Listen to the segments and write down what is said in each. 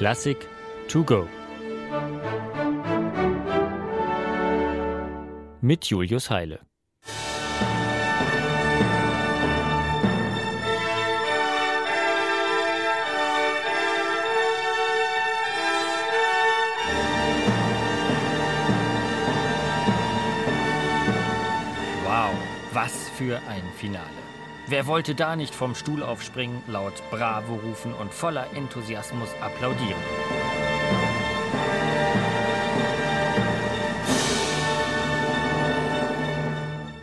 Klassik to go. Mit Julius Heile. Wow, was für ein Finale. Wer wollte da nicht vom Stuhl aufspringen, laut Bravo rufen und voller Enthusiasmus applaudieren?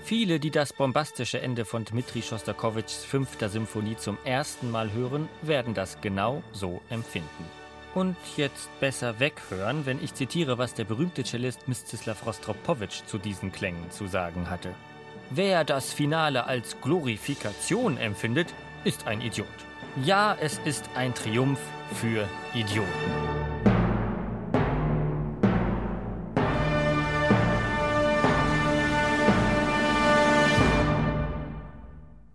Viele, die das bombastische Ende von Dmitri Schostakowitschs fünfter Symphonie zum ersten Mal hören, werden das genau so empfinden. Und jetzt besser weghören, wenn ich zitiere, was der berühmte Cellist Mstislav Rostropowitsch zu diesen Klängen zu sagen hatte. Wer das Finale als Glorifikation empfindet, ist ein Idiot. Ja, es ist ein Triumph für Idioten.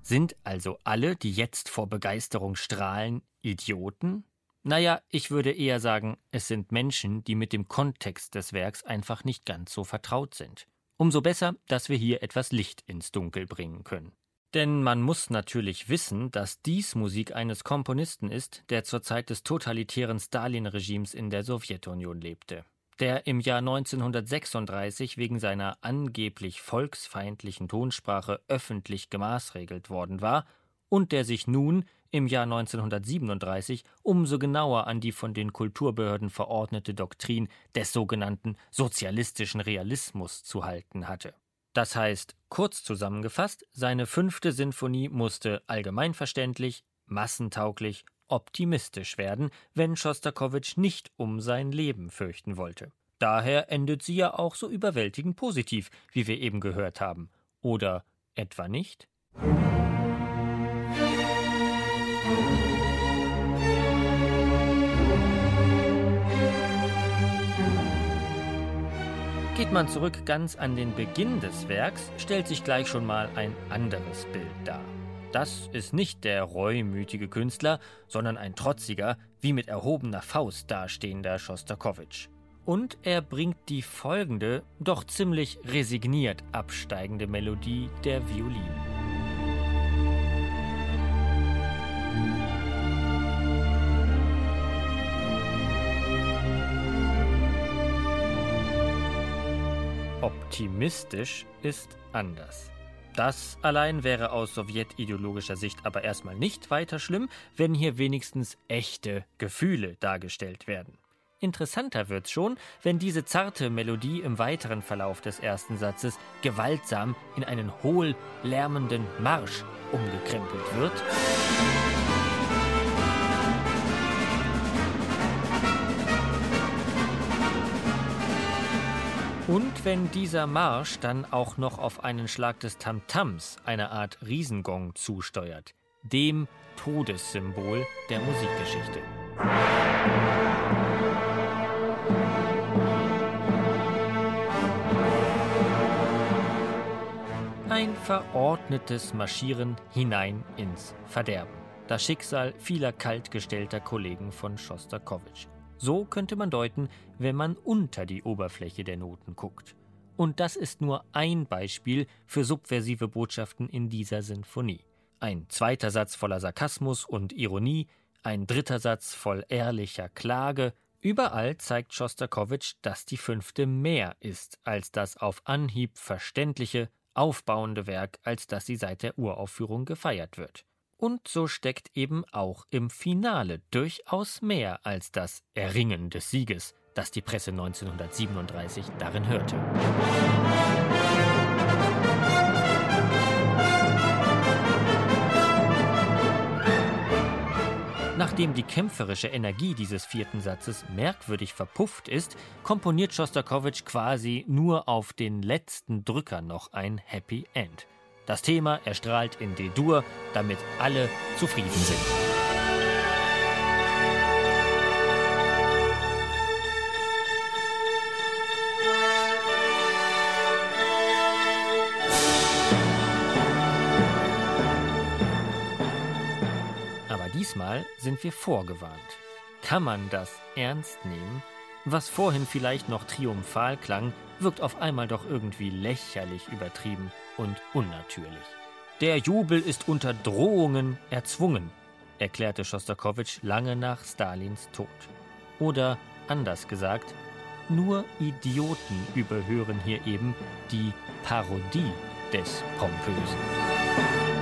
Sind also alle, die jetzt vor Begeisterung strahlen, Idioten? Naja, ich würde eher sagen, es sind Menschen, die mit dem Kontext des Werks einfach nicht ganz so vertraut sind. Umso besser, dass wir hier etwas Licht ins Dunkel bringen können. Denn man muss natürlich wissen, dass dies Musik eines Komponisten ist, der zur Zeit des totalitären Stalin-Regimes in der Sowjetunion lebte. Der im Jahr 1936 wegen seiner angeblich volksfeindlichen Tonsprache öffentlich gemaßregelt worden war und der sich nun im Jahr 1937 umso genauer an die von den Kulturbehörden verordnete Doktrin des sogenannten sozialistischen Realismus zu halten hatte. Das heißt, kurz zusammengefasst, seine fünfte Sinfonie musste allgemeinverständlich, massentauglich, optimistisch werden, wenn Schostakowitsch nicht um sein Leben fürchten wollte. Daher endet sie ja auch so überwältigend positiv, wie wir eben gehört haben. Oder etwa nicht? Geht man zurück ganz an den Beginn des Werks, stellt sich gleich schon mal ein anderes Bild dar. Das ist nicht der reumütige Künstler, sondern ein trotziger, wie mit erhobener Faust dastehender Schostakowitsch. Und er bringt die folgende, doch ziemlich resigniert absteigende Melodie der Violine. Optimistisch ist anders. Das allein wäre aus sowjetideologischer Sicht aber erstmal nicht weiter schlimm, wenn hier wenigstens echte Gefühle dargestellt werden. Interessanter wird's schon, wenn diese zarte Melodie im weiteren Verlauf des ersten Satzes gewaltsam in einen hohl lärmenden Marsch umgekrempelt wird. Und wenn dieser Marsch dann auch noch auf einen Schlag des Tamtams, eine Art Riesengong, zusteuert, dem Todessymbol der Musikgeschichte. Ein verordnetes Marschieren hinein ins Verderben. Das Schicksal vieler kaltgestellter Kollegen von Schostakowitsch. So könnte man deuten, wenn man unter die Oberfläche der Noten guckt. Und das ist nur ein Beispiel für subversive Botschaften in dieser Sinfonie. Ein zweiter Satz voller Sarkasmus und Ironie, ein dritter Satz voll ehrlicher Klage, überall zeigt Schostakowitsch, dass die fünfte mehr ist als das auf Anhieb verständliche, aufbauende Werk, als das sie seit der Uraufführung gefeiert wird. Und so steckt eben auch im Finale durchaus mehr als das Erringen des Sieges, das die Presse 1937 darin hörte. Nachdem die kämpferische Energie dieses vierten Satzes merkwürdig verpufft ist, komponiert Schostakowitsch quasi nur auf den letzten Drücker noch ein Happy End. Das Thema erstrahlt in D-Dur, damit alle zufrieden sind. Aber diesmal sind wir vorgewarnt. Kann man das ernst nehmen? Was vorhin vielleicht noch triumphal klang, wirkt auf einmal doch irgendwie lächerlich übertrieben und unnatürlich. Der Jubel ist unter Drohungen erzwungen, erklärte Schostakowitsch lange nach Stalins Tod. Oder anders gesagt, nur Idioten überhören hier eben die Parodie des Pompösen.